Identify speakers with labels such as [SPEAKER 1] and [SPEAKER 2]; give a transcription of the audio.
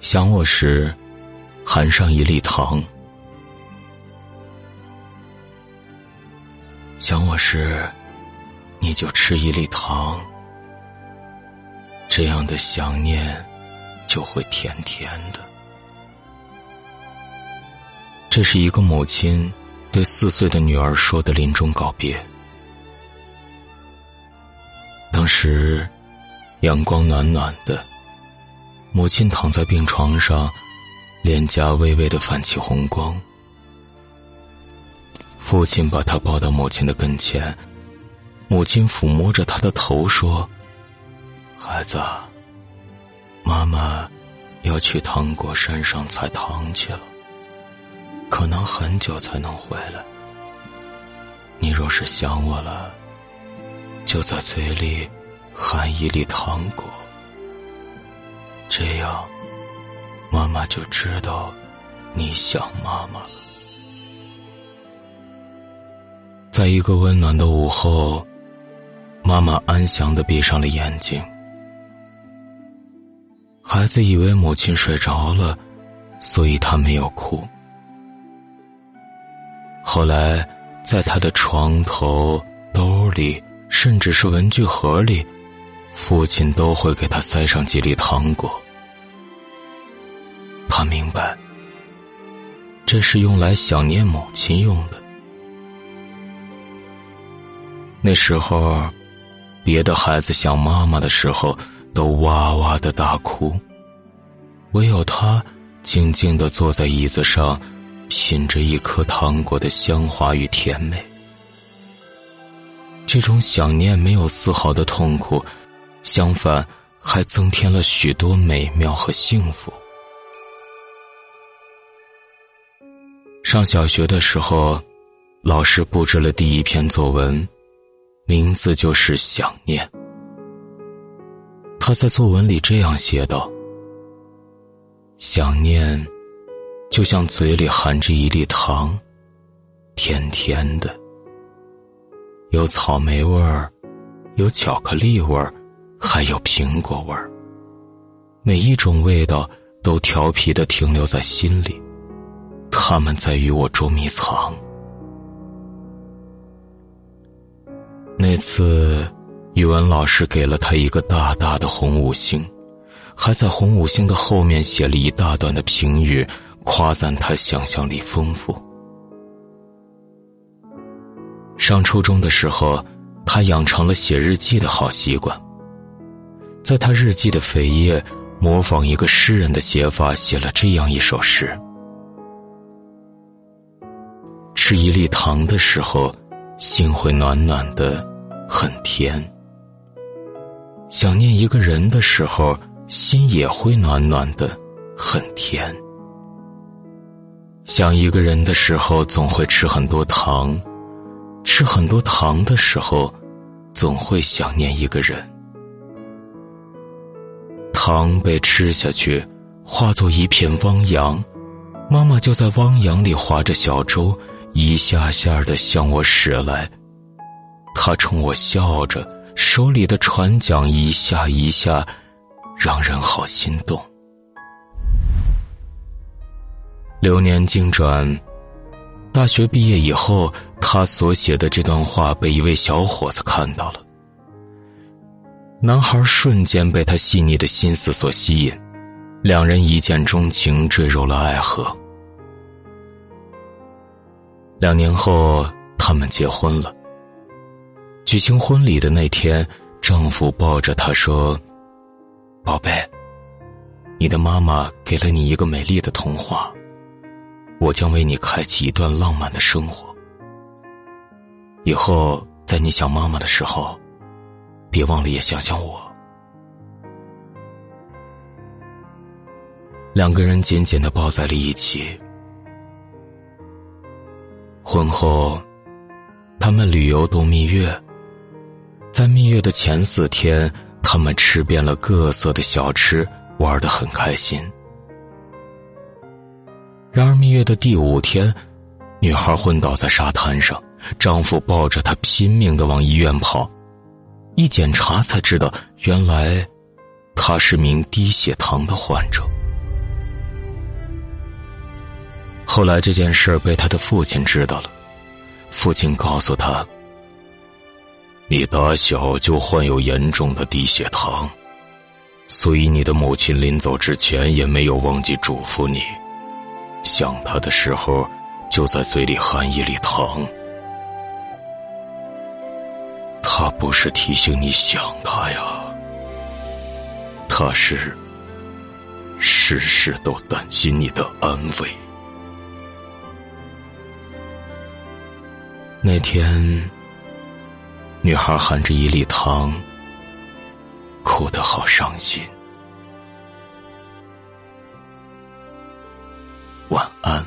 [SPEAKER 1] 想我时，含上一粒糖；想我时，你就吃一粒糖。这样的想念，就会甜甜的。这是一个母亲对四岁的女儿说的临终告别。当时，阳光暖暖的，母亲躺在病床上，脸颊微微的泛起红光。父亲把她抱到母亲的跟前，母亲抚摸着他的头说：“孩子，妈妈要去糖果山上采糖去了。”可能很久才能回来。你若是想我了，就在嘴里含一粒糖果，这样妈妈就知道你想妈妈了。在一个温暖的午后，妈妈安详的闭上了眼睛。孩子以为母亲睡着了，所以他没有哭。后来，在他的床头、兜里，甚至是文具盒里，父亲都会给他塞上几粒糖果。他明白，这是用来想念母亲用的。那时候，别的孩子想妈妈的时候，都哇哇的大哭，唯有他静静的坐在椅子上。品着一颗糖果的香滑与甜美，这种想念没有丝毫的痛苦，相反，还增添了许多美妙和幸福。上小学的时候，老师布置了第一篇作文，名字就是《想念》。他在作文里这样写道：“想念。”就像嘴里含着一粒糖，甜甜的，有草莓味儿，有巧克力味儿，还有苹果味儿。每一种味道都调皮的停留在心里，他们在与我捉迷藏。那次，语文老师给了他一个大大的红五星，还在红五星的后面写了一大段的评语。夸赞他想象力丰富。上初中的时候，他养成了写日记的好习惯。在他日记的扉页，模仿一个诗人的写法，写了这样一首诗：吃一粒糖的时候，心会暖暖的，很甜；想念一个人的时候，心也会暖暖的，很甜。想一个人的时候，总会吃很多糖；吃很多糖的时候，总会想念一个人。糖被吃下去，化作一片汪洋，妈妈就在汪洋里划着小舟，一下下的向我驶来。她冲我笑着，手里的船桨一下一下，让人好心动。流年经转，大学毕业以后，他所写的这段话被一位小伙子看到了。男孩瞬间被他细腻的心思所吸引，两人一见钟情，坠入了爱河。两年后，他们结婚了。举行婚礼的那天，丈夫抱着她说：“宝贝，你的妈妈给了你一个美丽的童话。”我将为你开启一段浪漫的生活。以后在你想妈妈的时候，别忘了也想想我。两个人紧紧的抱在了一起。婚后，他们旅游度蜜月。在蜜月的前四天，他们吃遍了各色的小吃，玩得很开心。然而蜜月的第五天，女孩昏倒在沙滩上，丈夫抱着她拼命的往医院跑，一检查才知道原来他是名低血糖的患者。后来这件事被他的父亲知道了父亲告诉他你打小就患有严重的低血糖所以你的母亲临走之前也没有忘记嘱咐你想他的时候就在嘴里含一粒糖他不是提醒你想他呀，他是事事都担心你的安危。”那天，女孩含着一粒糖，哭得好伤心。晚安。